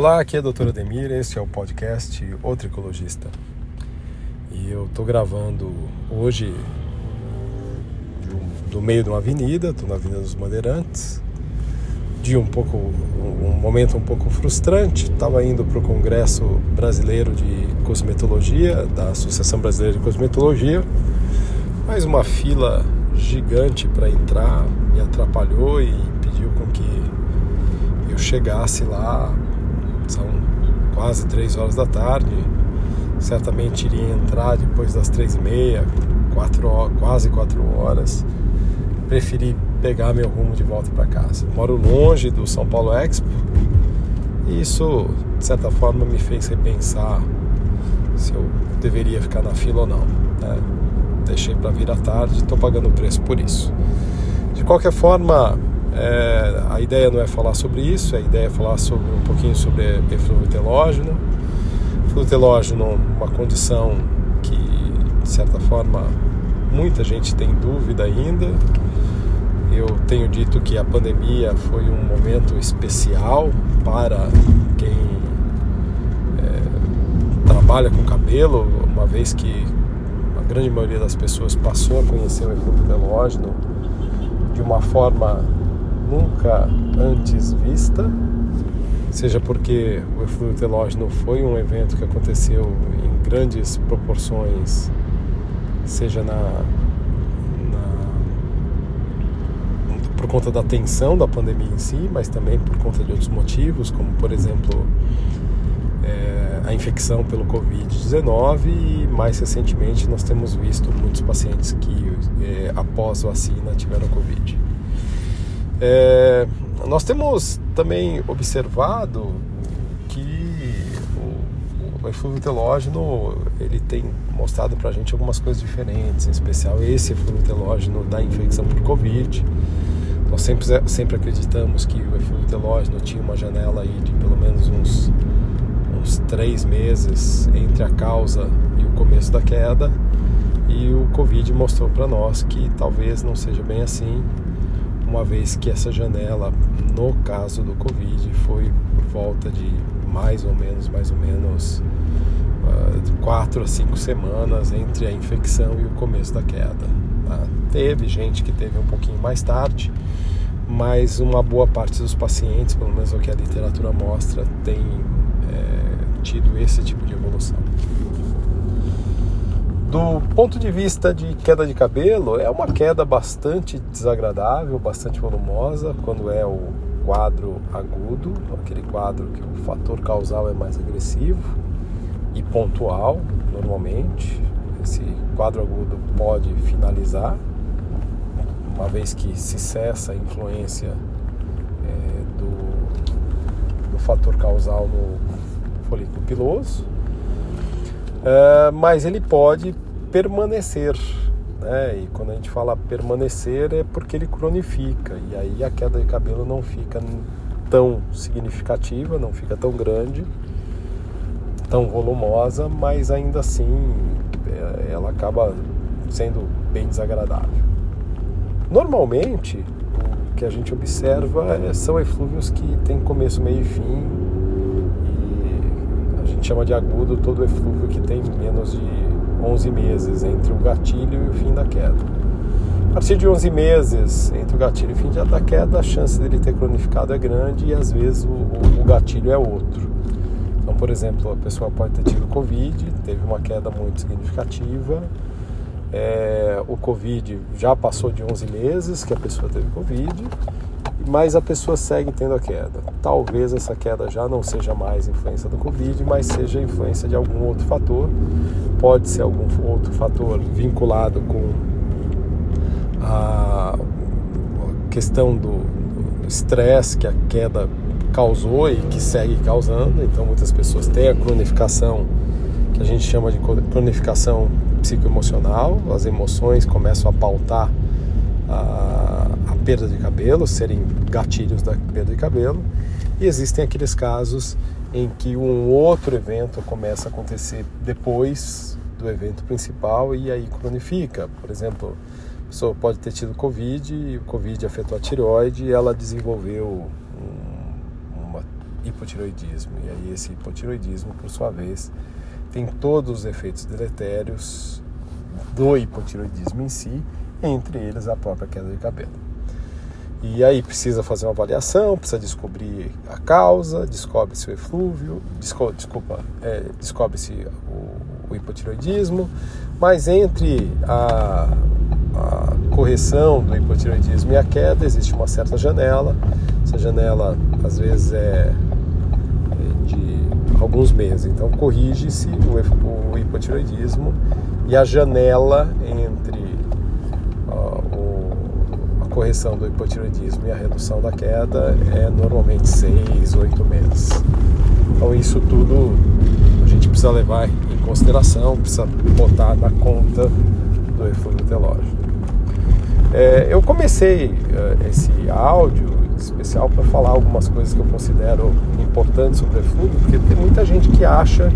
Olá, aqui é o Dr. Ademir, este é o podcast O Tricologista. E eu tô gravando hoje do meio de uma avenida, estou na Avenida dos Bandeirantes, de um pouco um momento um pouco frustrante. Estava indo para o Congresso Brasileiro de Cosmetologia da Associação Brasileira de Cosmetologia, mas uma fila gigante para entrar me atrapalhou e impediu com que eu chegasse lá são quase três horas da tarde. Certamente iria entrar depois das três e meia, quatro quase quatro horas. Preferi pegar meu rumo de volta para casa. Moro longe do São Paulo Expo e isso, de certa forma, me fez repensar se eu deveria ficar na fila ou não. Né? Deixei para vir à tarde, estou pagando o preço por isso. De qualquer forma, é, a ideia não é falar sobre isso, a ideia é falar sobre, um pouquinho sobre eflúvio telógeno. Eflúvio telógeno, uma condição que, de certa forma, muita gente tem dúvida ainda. Eu tenho dito que a pandemia foi um momento especial para quem é, trabalha com cabelo, uma vez que a grande maioria das pessoas passou a conhecer o eflúvio telógeno de uma forma nunca antes vista, seja porque o eflúvio telógeno foi um evento que aconteceu em grandes proporções, seja na, na por conta da tensão da pandemia em si, mas também por conta de outros motivos, como por exemplo é, a infecção pelo Covid-19 e mais recentemente nós temos visto muitos pacientes que é, após vacina tiveram Covid. É, nós temos também observado que o, o eflúvio telógeno ele tem mostrado para a gente algumas coisas diferentes, em especial esse eflúvio telógeno da infecção por Covid. Nós sempre, sempre acreditamos que o eflúvio telógeno tinha uma janela aí de pelo menos uns, uns três meses entre a causa e o começo da queda. E o Covid mostrou para nós que talvez não seja bem assim uma vez que essa janela, no caso do Covid, foi por volta de mais ou menos, mais ou menos uh, quatro a cinco semanas entre a infecção e o começo da queda. Tá? Teve gente que teve um pouquinho mais tarde, mas uma boa parte dos pacientes, pelo menos o que a literatura mostra, tem é, tido esse tipo de evolução. Do ponto de vista de queda de cabelo, é uma queda bastante desagradável, bastante volumosa quando é o quadro agudo, aquele quadro que o fator causal é mais agressivo e pontual, normalmente. Esse quadro agudo pode finalizar, uma vez que se cessa a influência é, do, do fator causal no folículo piloso Uh, mas ele pode permanecer. Né? E quando a gente fala permanecer é porque ele cronifica. E aí a queda de cabelo não fica tão significativa, não fica tão grande, tão volumosa, mas ainda assim é, ela acaba sendo bem desagradável. Normalmente, o que a gente observa é, são eflúvios que têm começo, meio e fim, chama de agudo todo eflúvio que tem menos de 11 meses entre o gatilho e o fim da queda. A partir de 11 meses entre o gatilho e o fim da queda, a chance dele ter cronificado é grande e às vezes o, o, gatilho é outro. Então, por exemplo, a pessoa pode ter tido Covid, teve uma queda muito significativa, é, o Covid já passou de 11 meses que a pessoa teve Covid, mas a pessoa segue tendo a queda. Talvez essa queda já não seja mais influência do Covid, mas seja influência de algum outro fator. Pode ser algum outro fator vinculado com a questão do estresse que a queda causou e que segue causando. Então, muitas pessoas têm a cronificação, que a gente chama de cronificação psicoemocional. As emoções começam a pautar a perda de cabelo, serem gatilhos da perda de cabelo, e existem aqueles casos em que um outro evento começa a acontecer depois do evento principal e aí cronifica. Por exemplo, a pessoa pode ter tido Covid, e o Covid afetou a tireoide e ela desenvolveu um, uma hipotiroidismo. E aí esse hipotiroidismo, por sua vez, tem todos os efeitos deletérios do hipotiroidismo em si, entre eles a própria queda de cabelo. E aí precisa fazer uma avaliação, precisa descobrir a causa, descobre-se o eflúvio, desco, desculpa, é, descobre-se o, o, hipotiroidismo, mas entre a, a correção do hipotiroidismo e a queda existe uma certa janela. Essa janela às vezes é, é de alguns meses, então corrige-se o, o hipotiroidismo e a janela entre correção do hipotiroidismo e a redução da queda é normalmente 6, 8 meses. Então isso tudo a gente precisa levar em consideração, precisa botar na conta do refúgio telógico. É, eu comecei uh, esse áudio especial para falar algumas coisas que eu considero importantes sobre o refúgio, porque tem muita gente que acha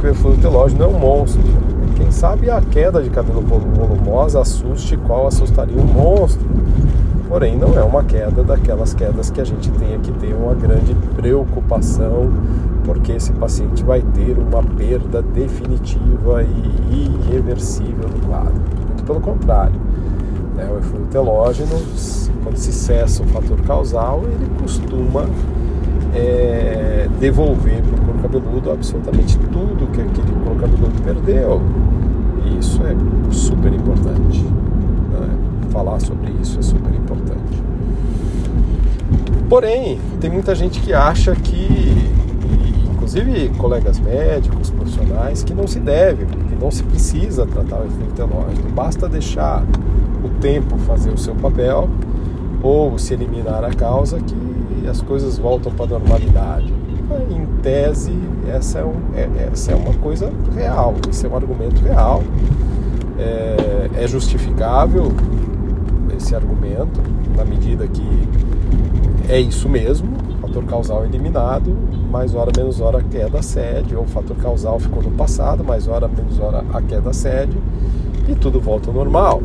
que o refúgio telógico não é um monstro. Quem sabe a queda de cabelo volumosa assuste qual assustaria um monstro. Porém, não é uma queda daquelas quedas que a gente tenha que ter uma grande preocupação, porque esse paciente vai ter uma perda definitiva e irreversível do quadro. Muito pelo contrário. Né? O eflúvio telógeno, quando se cessa o fator causal, ele costuma é, devolver para o couro cabeludo absolutamente tudo que aquele couro cabeludo perdeu. E isso é super importante. Né? Falar sobre isso é super importante. Porém, tem muita gente que acha que, inclusive colegas médicos, profissionais, que não se deve, que não se precisa tratar o efeito telógeno. Basta deixar o tempo fazer o seu papel ou se eliminar a causa que as coisas voltam para a normalidade. Em tese, essa é, um, é, essa é uma coisa real, esse é um argumento real. É, é justificável esse argumento, na medida que é isso mesmo, fator causal eliminado, mais hora menos hora a queda cede, ou fator causal ficou no passado, mais hora menos hora a queda cede, e tudo volta ao normal.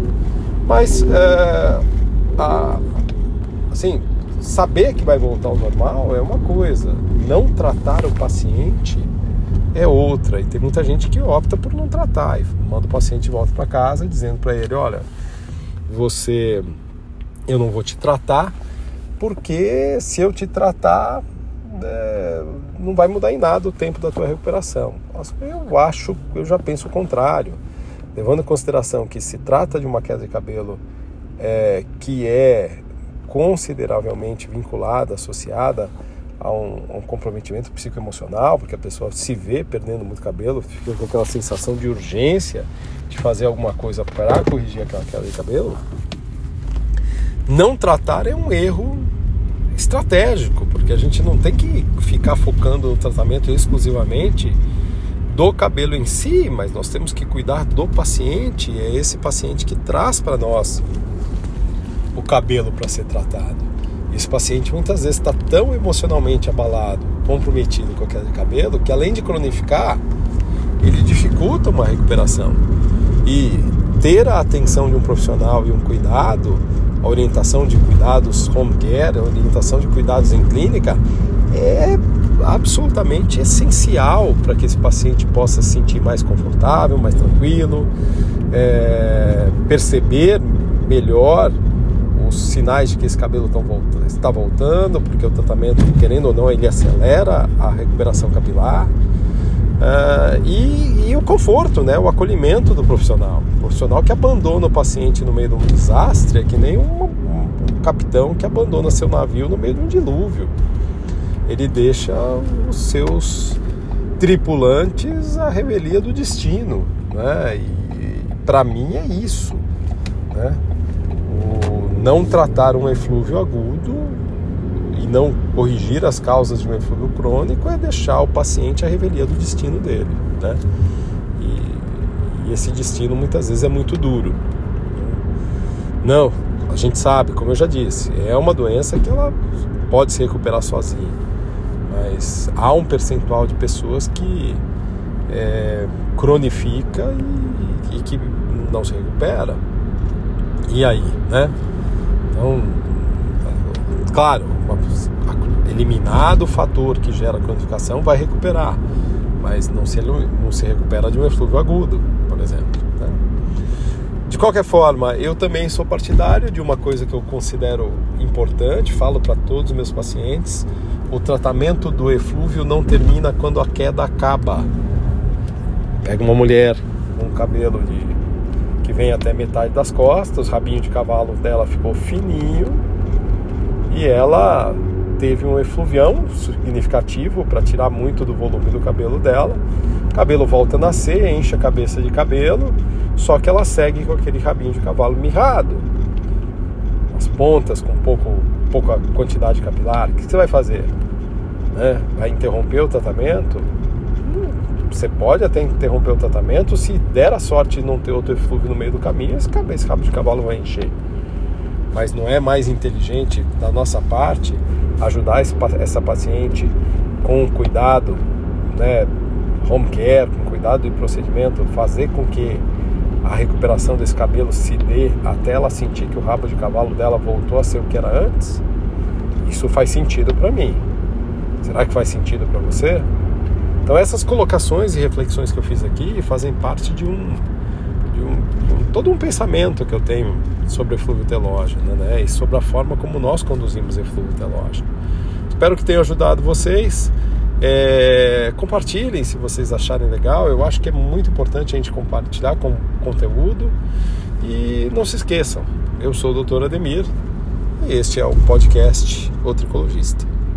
Mas, é, a, assim, saber que vai voltar ao normal é uma coisa, não tratar o paciente é outra. E tem muita gente que opta por não tratar e manda o paciente de volta para casa dizendo para ele: olha, você, eu não vou te tratar porque se eu te tratar é, não vai mudar em nada o tempo da tua recuperação. Eu acho, eu já penso o contrário, levando em consideração que se trata de uma queda de cabelo é, que é consideravelmente vinculada, associada a um, a um, comprometimento psicoemocional, porque a pessoa se vê perdendo muito cabelo, fica com aquela sensação de urgência de fazer alguma coisa para corrigir aquela queda de cabelo. Não tratar é um erro estratégico, porque a gente não tem que ficar focando no tratamento exclusivamente do cabelo em si, mas nós temos que cuidar do paciente, é esse paciente que traz para nós o cabelo para ser tratado. Esse paciente muitas vezes está tão emocionalmente abalado, comprometido com a queda de cabelo, que além de cronificar, ele dificulta uma recuperação. E ter a atenção de um profissional e um cuidado, a orientação de cuidados home care, a orientação de cuidados em clínica, é absolutamente essencial para que esse paciente possa se sentir mais confortável, mais tranquilo, é, perceber melhor os sinais de que esse cabelo está voltando, porque o tratamento, querendo ou não, ele acelera a recuperação capilar. Uh, e, e, o conforto, né? o acolhimento do profissional. O profissional que abandona o paciente no meio de um desastre é que nem um, um, um capitão que abandona seu navio no meio de um dilúvio. Ele deixa os seus tripulantes à revelia do destino. Né? E para mim é isso. Né? Não tratar um eflúvio agudo e não corrigir as causas de um eflúvio crônico é deixar o paciente à revelia do destino dele, né? E, e esse destino muitas vezes é muito duro. Não, a gente sabe, como eu já disse, é uma doença que ela pode se recuperar sozinha, mas há um percentual de pessoas que é, cronifica e, e que não se recupera. E aí, né? Então, claro, eliminado o fator que gera cronificação, vai recuperar, mas não se, não se recupera de um eflúvio agudo, por exemplo. Né? De qualquer forma, eu também sou partidário de uma coisa que eu considero importante, falo para todos os meus pacientes: o tratamento do eflúvio não termina quando a queda acaba. Pega uma mulher com cabelo de que vem até metade das costas, o rabinho de cavalo dela ficou fininho e ela teve um efluvião significativo para tirar muito do volume do cabelo dela. O cabelo volta a nascer, enche a cabeça de cabelo, só que ela segue com aquele rabinho de cavalo mirrado. As pontas com pouco, pouca quantidade capilar. O que você vai fazer? Né? Vai interromper o tratamento? Você pode até interromper o tratamento se der a sorte de não ter outro eflúvio no meio do caminho, esse, esse rabo de cavalo vai encher. Mas não é mais inteligente da nossa parte ajudar essa paciente com cuidado, né, home care, com cuidado de procedimento, fazer com que a recuperação desse cabelo se dê até ela sentir que o rabo de cavalo dela voltou a ser o que era antes? Isso faz sentido para mim. Será que faz sentido para você? Então essas colocações e reflexões que eu fiz aqui fazem parte de um, de um, de um todo um pensamento que eu tenho sobre eflúvio telógeno né, e sobre a forma como nós conduzimos eflúvio telógeno. Espero que tenha ajudado vocês. É, compartilhem se vocês acharem legal. Eu acho que é muito importante a gente compartilhar com conteúdo. E não se esqueçam, eu sou o Dr. Ademir e este é o podcast O Tricologista.